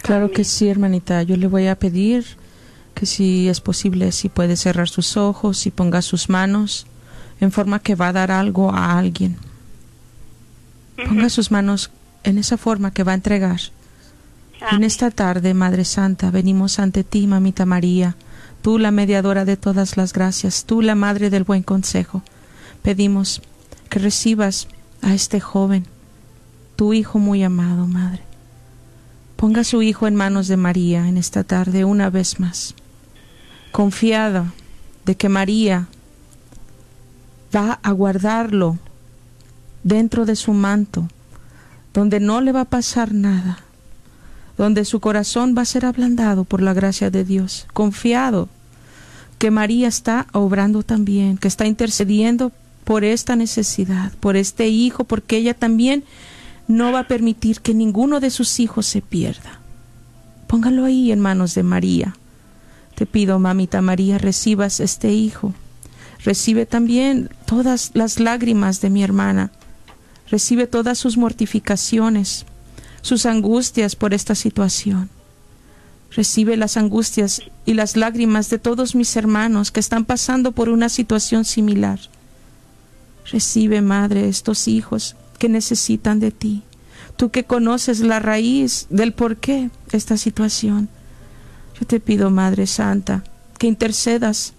Speaker 4: Claro que sí, hermanita. Yo le voy a pedir que si es posible, si puede cerrar sus ojos y ponga sus manos en forma que va a dar algo a alguien. Ponga sus manos en esa forma que va a entregar. En esta tarde, Madre Santa, venimos ante ti, Mamita María, tú la mediadora de todas las gracias, tú la Madre del buen consejo. Pedimos que recibas a este joven, tu hijo muy amado, Madre. Ponga a su hijo en manos de María en esta tarde una vez más, confiada de que María va a guardarlo dentro de su manto, donde no le va a pasar nada, donde su corazón va a ser ablandado por la gracia de Dios, confiado que María está obrando también, que está intercediendo por esta necesidad, por este hijo, porque ella también no va a permitir que ninguno de sus hijos se pierda. Póngalo ahí en manos de María. Te pido, mamita María, recibas este hijo. Recibe también todas las lágrimas de mi hermana. Recibe todas sus mortificaciones, sus angustias por esta situación. Recibe las angustias y las lágrimas de todos mis hermanos que están pasando por una situación similar. Recibe, Madre, estos hijos que necesitan de ti. Tú que conoces la raíz del por qué esta situación. Yo te pido, Madre Santa, que intercedas,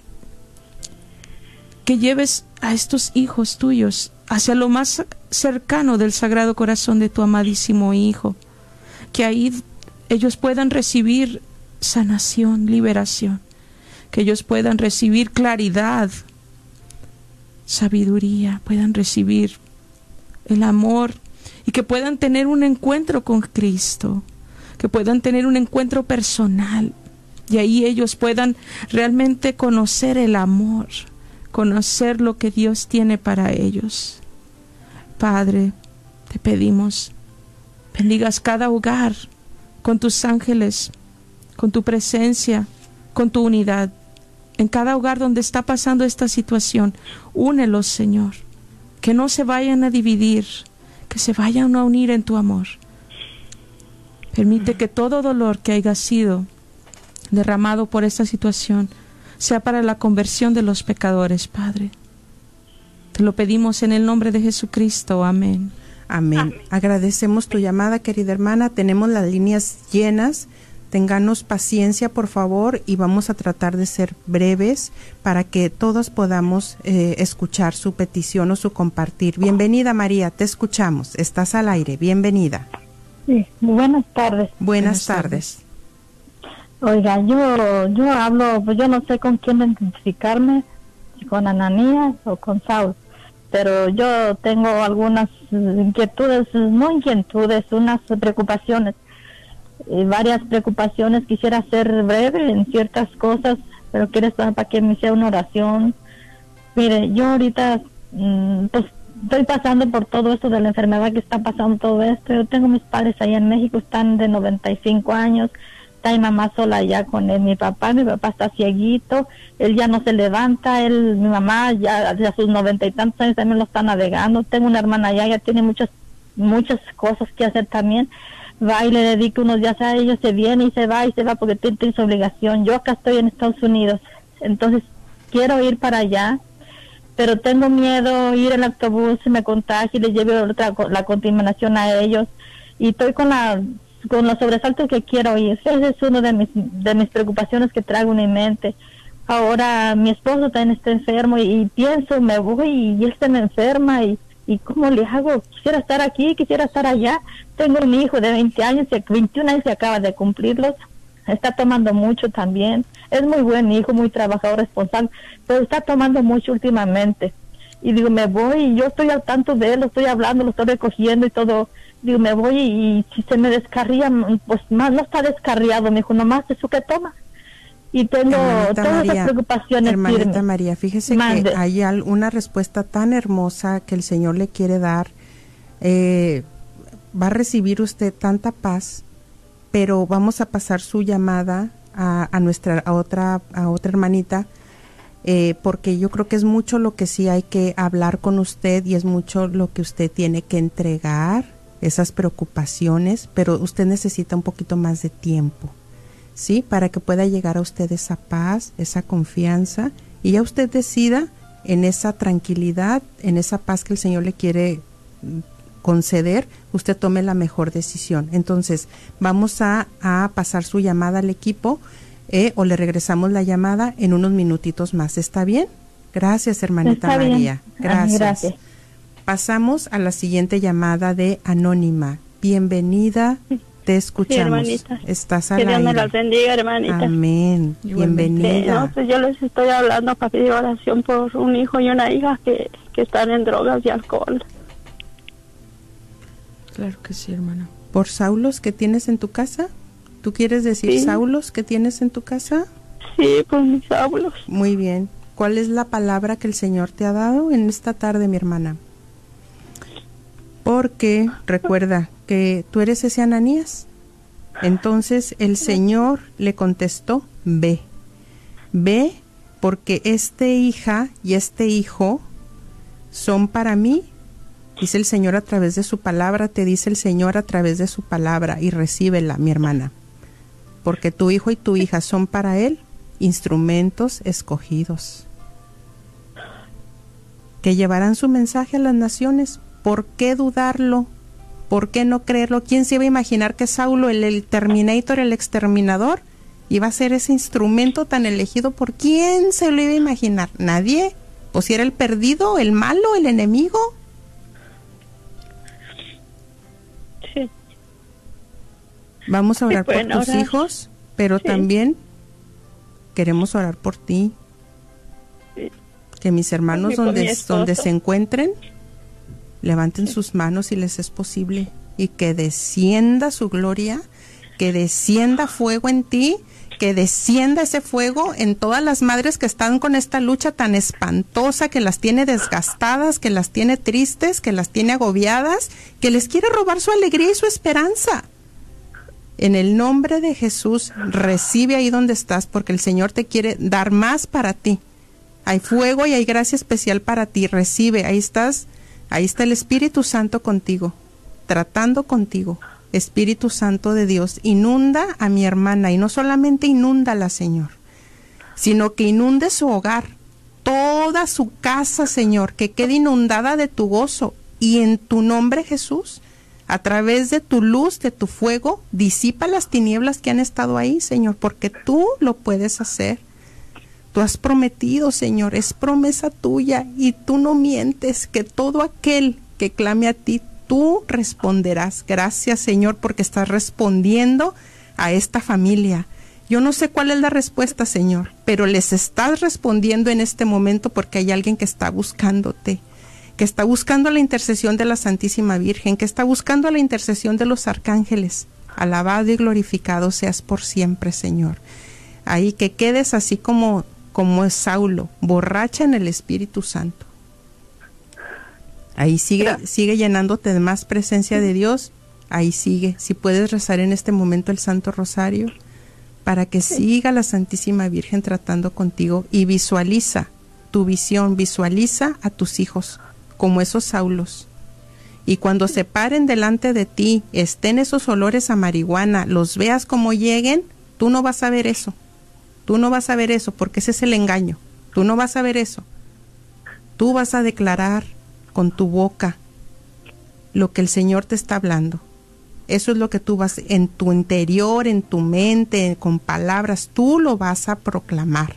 Speaker 4: que lleves a estos hijos tuyos hacia lo más cercano del Sagrado Corazón de tu amadísimo Hijo, que ahí ellos puedan recibir sanación, liberación, que ellos puedan recibir claridad, sabiduría, puedan recibir el amor y que puedan tener un encuentro con Cristo, que puedan tener un encuentro personal y ahí ellos puedan realmente conocer el amor, conocer lo que Dios tiene para ellos. Padre, te pedimos, bendigas cada hogar con tus ángeles, con tu presencia, con tu unidad. En cada hogar donde está pasando esta situación, únelos, Señor que no se vayan a dividir, que se vayan a unir en tu amor. Permite que todo dolor que haya sido derramado por esta situación sea para la conversión de los pecadores, Padre. Te lo pedimos en el nombre de Jesucristo. Amén.
Speaker 3: Amén. Agradecemos tu llamada, querida hermana. Tenemos las líneas llenas. Ténganos paciencia, por favor, y vamos a tratar de ser breves para que todos podamos eh, escuchar su petición o su compartir. Bienvenida, María, te escuchamos. Estás al aire. Bienvenida.
Speaker 8: Sí, buenas tardes.
Speaker 3: Buenas, tardes.
Speaker 8: Oiga, yo, yo hablo, pues yo no sé con quién identificarme, si con Ananías o con Saul, pero yo tengo algunas inquietudes, no inquietudes, unas preocupaciones eh, varias preocupaciones. Quisiera ser breve en ciertas cosas, pero quiero estar para que me sea una oración. Mire, yo ahorita mm, pues estoy pasando por todo esto de la enfermedad que está pasando todo esto. Yo tengo mis padres allá en México, están de 95 años. Está mi mamá sola allá con él, mi papá, mi papá está cieguito, él ya no se levanta, él, mi mamá ya a sus noventa y tantos años también lo está navegando, tengo una hermana allá, ya tiene muchas, muchas cosas que hacer también, va y le dedica unos días a ellos, se viene y se va y se va porque tiene, su obligación. Yo acá estoy en Estados Unidos, entonces quiero ir para allá, pero tengo miedo ir en el autobús, me contagie y les lleve otra, la contaminación a ellos. Y estoy con la con los sobresaltos que quiero ir. Ese es uno de mis, de mis preocupaciones que traigo en mi mente. Ahora mi esposo también está enfermo y, y pienso, me voy y él se me enferma y ¿y cómo le hago? Quisiera estar aquí, quisiera estar allá. Tengo un hijo de 20 años, 21 años y acaba de cumplirlos. Está tomando mucho también. Es muy buen hijo, muy trabajador, responsable, pero está tomando mucho últimamente. Y digo, me voy y yo estoy al tanto de él, lo estoy hablando, lo estoy recogiendo y todo. Digo, me voy y, si se me descarría, pues más no está descarriado, me dijo, nomás eso que toma y tengo todas María, preocupaciones.
Speaker 3: Hermanita María, fíjese que hay una respuesta tan hermosa que el Señor le quiere dar. Eh, va a recibir usted tanta paz, pero vamos a pasar su llamada a, a nuestra a otra a otra hermanita. Eh, porque yo creo que es mucho lo que sí hay que hablar con usted y es mucho lo que usted tiene que entregar, esas preocupaciones, pero usted necesita un poquito más de tiempo. ¿sí? Para que pueda llegar a usted esa paz, esa confianza y ya usted decida en esa tranquilidad, en esa paz que el Señor le quiere conceder, usted tome la mejor decisión. Entonces, vamos a, a pasar su llamada al equipo eh, o le regresamos la llamada en unos minutitos más. ¿Está bien? Gracias, hermanita
Speaker 8: Está.
Speaker 3: María. Gracias.
Speaker 8: gracias.
Speaker 3: Pasamos a la siguiente llamada de Anónima. Bienvenida, te escuchamos.
Speaker 9: hermanita.
Speaker 3: Estás
Speaker 9: Que
Speaker 3: al
Speaker 9: Dios me las bendiga, hermanita.
Speaker 3: Amén.
Speaker 4: Igualmente.
Speaker 9: Eh,
Speaker 3: Bienvenida.
Speaker 9: no, pues yo les estoy hablando para pedir oración por un hijo y una hija que, que están en drogas y alcohol.
Speaker 4: Claro que sí, hermana.
Speaker 3: ¿Por Saulos que tienes en tu casa? ¿Tú quieres decir
Speaker 9: Sí.
Speaker 3: Saulos que tienes en tu casa?
Speaker 9: Sí, por mis abuelos.
Speaker 3: Muy bien. ¿Cuál es la palabra que el Señor te ha dado en esta tarde, mi hermana? Porque recuerda que tú eres ese Ananías. Entonces el Señor le contestó, ve, ve porque este hija y este hijo son para mí, dice el Señor a través de su palabra, te dice el Señor a través de su palabra y recíbela, mi hermana, porque tu hijo y tu hija son para Él instrumentos escogidos que llevarán su mensaje a las naciones. ¿Por qué dudarlo? ¿Por qué no creerlo? ¿Quién se iba a imaginar que Saulo, el, el Terminator, el exterminador, iba a ser ese instrumento tan elegido? ¿Por quién se lo iba a imaginar? ¿Nadie? ¿O si era el perdido, el malo, el enemigo?
Speaker 9: Sí.
Speaker 3: Vamos a orar por tus
Speaker 9: orar.
Speaker 3: hijos, pero
Speaker 9: Sí.
Speaker 3: también queremos orar por ti.
Speaker 9: Sí.
Speaker 3: Que mis hermanos donde,
Speaker 9: esposo.
Speaker 3: donde se encuentren, levanten sus manos si les es posible y que descienda su gloria, que descienda fuego en ti, que descienda ese fuego en todas las madres que están con esta lucha tan espantosa, que las tiene desgastadas, que las tiene tristes, que las tiene agobiadas, que les quiere robar su alegría y su esperanza. En el nombre de Jesús, recibe ahí donde estás, porque el Señor te quiere dar más para ti. Hay fuego y hay gracia especial para ti. Recibe, ahí estás, ahí está el Espíritu Santo contigo, tratando contigo. Espíritu Santo de Dios, inunda a mi hermana y no solamente inúndala, Señor, sino que inunde su hogar, toda su casa, Señor, que quede inundada de tu gozo y en tu nombre, Jesús, a través de tu luz, de tu fuego, disipa las tinieblas que han estado ahí, Señor, porque tú lo puedes hacer. Tú has prometido, Señor, es promesa tuya y tú no mientes, que todo aquel que clame a ti, tú responderás. Gracias, Señor, porque estás respondiendo a esta familia. Yo no sé cuál es la respuesta, Señor, pero les estás respondiendo en este momento porque hay alguien que está buscándote, que está buscando la intercesión de la Santísima Virgen, que está buscando la intercesión de los arcángeles. Alabado y glorificado seas por siempre, Señor. Ahí que quedes así como como es Saulo, borracha en el Espíritu Santo. Ahí sigue, sigue llenándote de más presencia de Dios. Ahí sigue. Si puedes rezar en este momento el Santo Rosario para que siga la Santísima Virgen tratando contigo y visualiza tu visión, visualiza a tus hijos como esos Saulos. Y cuando se paren delante de ti, estén esos olores a marihuana, los veas como lleguen, tú no vas a ver eso. Tú no vas a ver eso porque ese es el engaño. Tú no vas a ver eso. Tú vas a declarar con tu boca lo que el Señor te está hablando. Eso es lo que tú vas en tu interior, en tu mente, con palabras, tú lo vas a proclamar.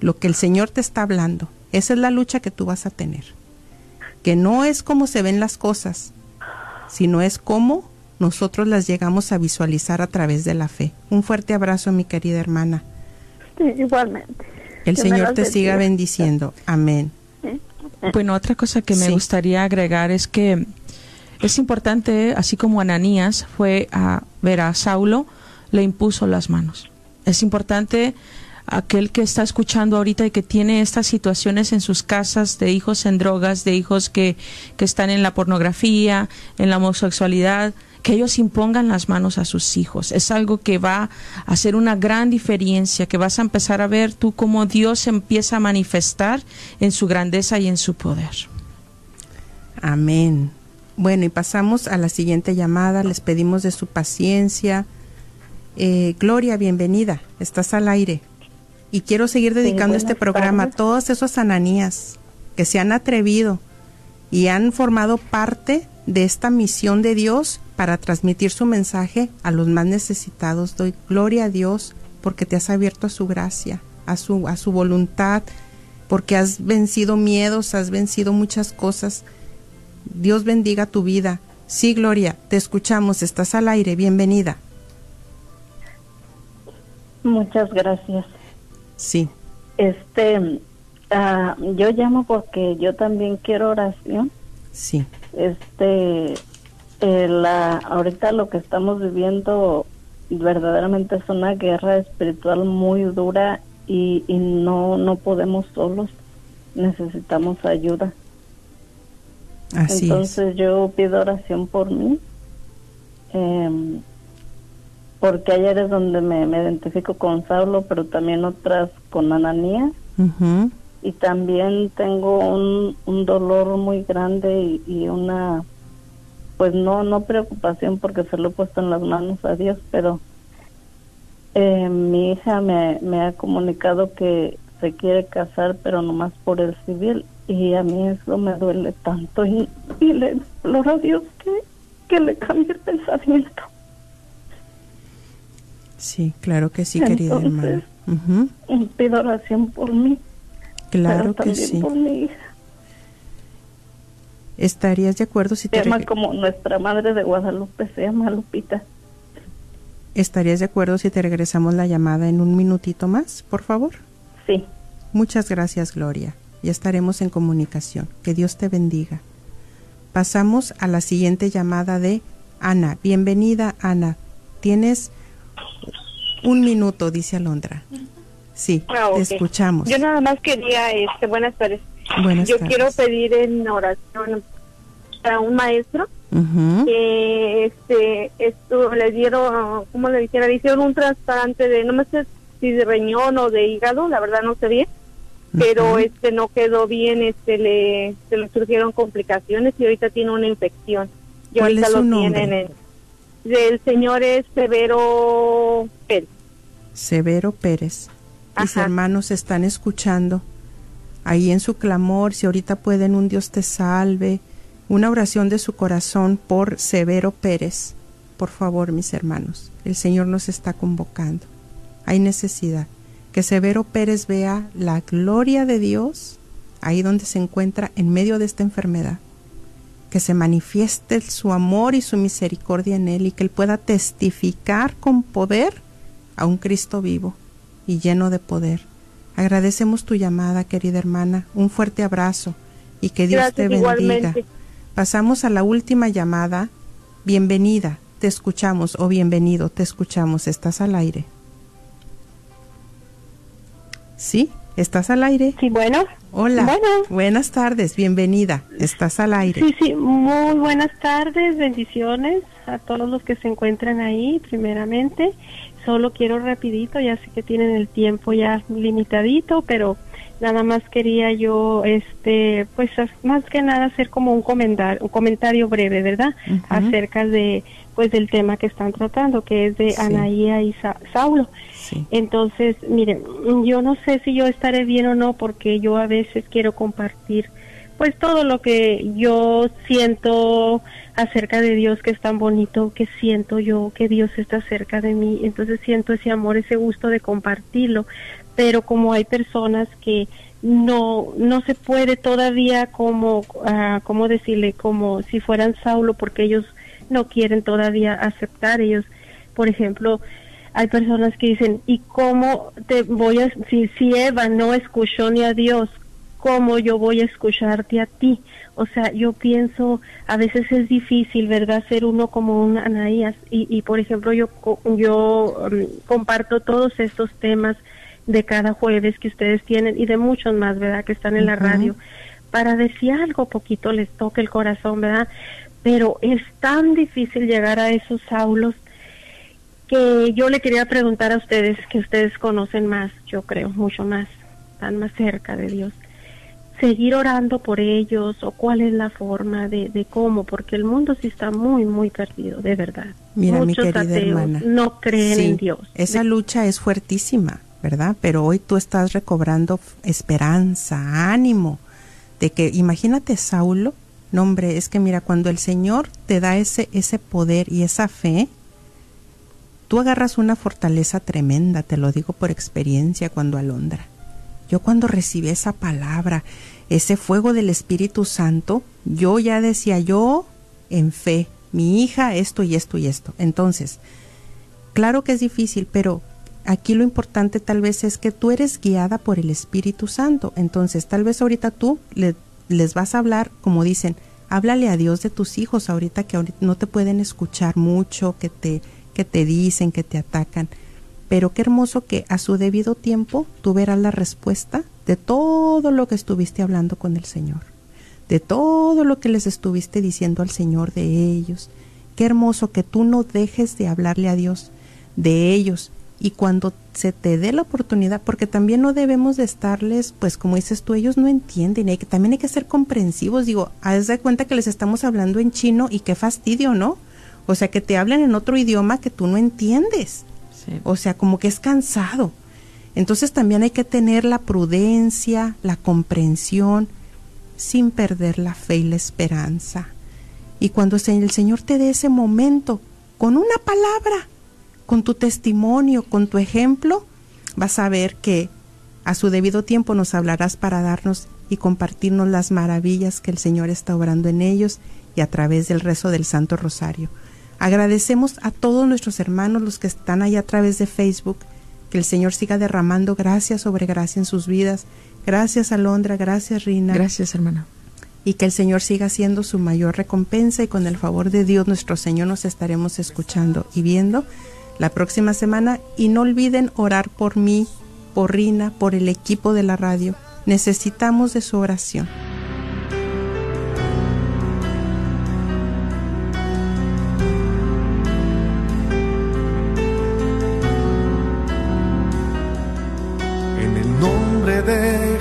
Speaker 3: Lo que el Señor te está hablando. Esa es la lucha que tú vas a tener. Que no es como se ven las cosas, sino es como nosotros las llegamos a visualizar a través de la fe. Un fuerte abrazo, mi querida hermana.
Speaker 9: Sí, igualmente.
Speaker 3: El
Speaker 9: Que
Speaker 3: Señor te siga bendiciendo. Amén.
Speaker 4: Bueno, otra cosa que me
Speaker 3: Sí.
Speaker 4: gustaría agregar es que es importante, así como Ananías fue a ver a Saulo, le impuso las manos. Es importante aquel que está escuchando ahorita y que tiene estas situaciones en sus casas de hijos en drogas, de hijos que, que están en la pornografía, en la homosexualidad, que ellos impongan las manos a sus hijos. Es algo que va a hacer una gran diferencia, que vas a empezar a ver tú cómo Dios empieza a manifestar en su grandeza y en su poder.
Speaker 3: Amén. Bueno, y pasamos a la siguiente llamada. Les pedimos de su paciencia. Eh, Gloria, bienvenida. Estás al aire. Y quiero seguir dedicando este programa a todos esos ananías que se han atrevido, y han formado parte de esta misión de Dios para transmitir su mensaje a los más necesitados. Doy gloria a Dios porque te has abierto a su gracia, a su, a su voluntad, porque has vencido miedos, has vencido muchas cosas. Dios bendiga tu vida. Sí, Gloria, te escuchamos, estás al aire, bienvenida.
Speaker 5: Muchas gracias.
Speaker 3: Sí.
Speaker 5: Este, ah, yo llamo porque yo también quiero oración.
Speaker 3: Sí.
Speaker 5: Este, eh, la, ahorita lo que estamos viviendo verdaderamente es una guerra espiritual muy dura y, y no, no podemos solos. Necesitamos ayuda.
Speaker 3: Así
Speaker 5: Entonces yo pido oración por mí. em, porque ayer es donde me, me identifico con Saulo, pero también otras con Ananías. Y también tengo un, un dolor muy grande y, y una, pues no, no preocupación porque se lo he puesto en las manos a Dios, pero eh, mi hija me, me ha comunicado que se quiere casar, pero nomás por el civil. Y a mí eso me duele tanto y, y le imploro a Dios que, que le cambie el pensamiento.
Speaker 3: Sí, claro que sí, querida
Speaker 5: Entonces,
Speaker 3: hermana. Ujú.
Speaker 5: Y pido oración por mí,
Speaker 3: Claro
Speaker 5: pero
Speaker 3: que
Speaker 5: también
Speaker 3: sí.
Speaker 5: por mi hija.
Speaker 3: ¿Estarías de acuerdo si
Speaker 5: Se
Speaker 3: te
Speaker 5: llama como nuestra madre de Guadalupe, se llama Lupita.
Speaker 3: estarías de acuerdo si te regresamos la llamada en un minutito más, por favor?
Speaker 5: Sí.
Speaker 3: Muchas gracias, Gloria. Ya estaremos en comunicación. Que Dios te bendiga. Pasamos a la siguiente llamada de Ana. Bienvenida, Ana. Tienes un minuto, dice Alondra. Sí,
Speaker 10: Ah,
Speaker 3: te escuchamos.
Speaker 10: Yo nada más quería, este, buenas tardes.
Speaker 3: Buenas
Speaker 10: Yo
Speaker 3: tardes.
Speaker 10: quiero pedir en oración a un maestro que este, esto le dieron, ¿cómo le dijera? Le hicieron un trasplante de, no me sé si de riñón o de hígado, la verdad no sé bien, pero este no quedó bien, este le, se le surgieron complicaciones y ahorita tiene una infección. Y
Speaker 3: ¿Cuál
Speaker 10: ahorita
Speaker 3: es su
Speaker 10: lo
Speaker 3: nombre?
Speaker 10: tienen en, el señor es Severo Pérez.
Speaker 3: Severo Pérez. Mis hermanos están escuchando ahí en su clamor, si ahorita pueden, un Dios te salve, una oración de su corazón por Severo Pérez. Por favor, mis hermanos, el Señor nos está convocando. Hay necesidad que Severo Pérez vea la gloria de Dios ahí donde se encuentra en medio de esta enfermedad. Que se manifieste su amor y su misericordia en él y que él pueda testificar con poder a un Cristo vivo y lleno de poder. Agradecemos tu llamada, querida hermana. Un fuerte abrazo y que Dios te bendiga.
Speaker 10: igualmente.
Speaker 3: Pasamos a la última llamada. Bienvenida, te escuchamos o bienvenido, te escuchamos. ¿Estás al aire? ¿Sí? ¿Estás al aire?
Speaker 11: Sí, bueno.
Speaker 3: Hola.
Speaker 11: Bueno.
Speaker 3: Buenas tardes, bienvenida. Estás al aire.
Speaker 11: Sí, sí, muy buenas tardes, bendiciones a todos los que se encuentran ahí, primeramente. Solo quiero rapidito, ya sé que tienen el tiempo ya limitadito, pero nada más quería yo, este, pues más que nada hacer como un comentario, un comentario breve, ¿verdad? Acerca de, pues del tema que están tratando, que es de
Speaker 12: Sí.
Speaker 11: Anaía y Sa- Saulo. Entonces, miren, yo no sé si yo estaré bien o no, porque yo a veces quiero compartir pues todo lo que yo siento acerca de Dios que es tan bonito, que siento yo que Dios está cerca de mí, entonces siento ese amor, ese gusto de compartirlo, pero como hay personas que no no se puede todavía como cómo decirle como si fueran Saulo porque ellos no quieren todavía aceptar. Ellos por ejemplo hay personas que dicen y cómo te voy a si si Eva no escuchó ni a Dios cómo yo voy a escucharte a ti. O sea, yo pienso, a veces es difícil, ¿verdad? Ser uno como un Anaías. Y, y por ejemplo, yo, yo um, comparto todos estos temas de cada jueves que ustedes tienen y de muchos más, ¿verdad? Que están en la radio. Para decir algo poquito les toque el corazón, ¿verdad? Pero es tan difícil llegar a esos saulos que yo le quería preguntar a ustedes, que ustedes conocen más, yo creo, mucho más, están más cerca de Dios seguir orando por ellos o cuál es la forma de, de cómo, porque el mundo sí está muy, muy perdido, de verdad.
Speaker 3: Mira, mi
Speaker 11: Muchos
Speaker 3: querida
Speaker 11: ateos
Speaker 3: hermana.
Speaker 11: no creen
Speaker 3: Sí,
Speaker 11: en Dios.
Speaker 3: Esa lucha es fuertísima, ¿verdad? Pero hoy tú estás recobrando esperanza, ánimo, de que imagínate Saulo No, hombre, es que mira, cuando el Señor te da ese, ese poder y esa fe, tú agarras una fortaleza tremenda, te lo digo por experiencia cuando alondra. Yo cuando recibí esa palabra, ese fuego del Espíritu Santo, yo ya decía yo en fe, mi hija, esto y esto y esto. Entonces, claro que es difícil, pero aquí lo importante tal vez es que tú eres guiada por el Espíritu Santo. Entonces, tal vez ahorita tú le, les vas a hablar, como dicen, háblale a Dios de tus hijos ahorita que no te pueden escuchar mucho, que te, que te dicen, que te atacan. Pero qué hermoso que a su debido tiempo tú verás la respuesta de todo lo que estuviste hablando con el Señor, de todo lo que les estuviste diciendo al Señor de ellos. Qué hermoso que tú no dejes de hablarle a Dios de ellos y cuando se te dé la oportunidad, porque también no debemos de estarles, pues como dices tú, ellos no entienden, y que, también hay que ser comprensivos, digo, haz de cuenta que les estamos hablando en chino y qué fastidio, ¿no? O sea, que te hablen en otro idioma que tú no entiendes. O sea, como que es cansado. Entonces también hay que tener la prudencia, la comprensión, sin perder la fe y la esperanza. Y cuando el Señor te dé ese momento, con una palabra, con tu testimonio, con tu ejemplo, vas a ver que a su debido tiempo nos hablarás para darnos y compartirnos las maravillas que el Señor está obrando en ellos y a través del rezo del Santo Rosario. Agradecemos a todos nuestros hermanos, los que están ahí a través de Facebook, que el Señor siga derramando gracia sobre gracia en sus vidas. Gracias, Alondra, gracias, Rina.
Speaker 4: Gracias, hermana.
Speaker 3: Y que el Señor siga siendo su mayor recompensa y con el favor de Dios nuestro Señor nos estaremos escuchando y viendo la próxima semana. Y no olviden orar por mí, por Rina, por el equipo de la radio. Necesitamos de su oración.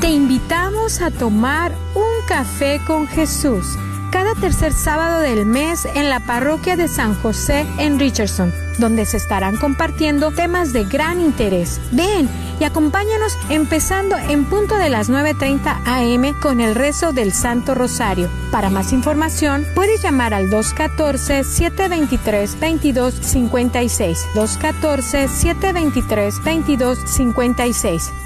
Speaker 13: Te invitamos a tomar un café con Jesús cada tercer sábado del mes en la parroquia de San José en Richardson, donde se estarán compartiendo temas de gran interés. Ven y acompáñanos empezando en punto de las 9.30 am con el rezo del Santo Rosario. Para más información, puedes llamar al 214-723-2256. 214-723-2256.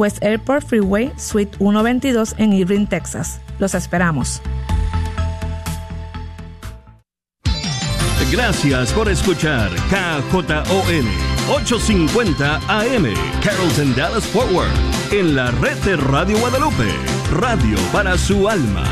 Speaker 14: West Airport Freeway, Suite 122 en Irving, Texas. Los esperamos.
Speaker 15: Gracias por escuchar KJON 850 AM Carrollton Dallas Forward en la red de Radio Guadalupe Radio para su alma.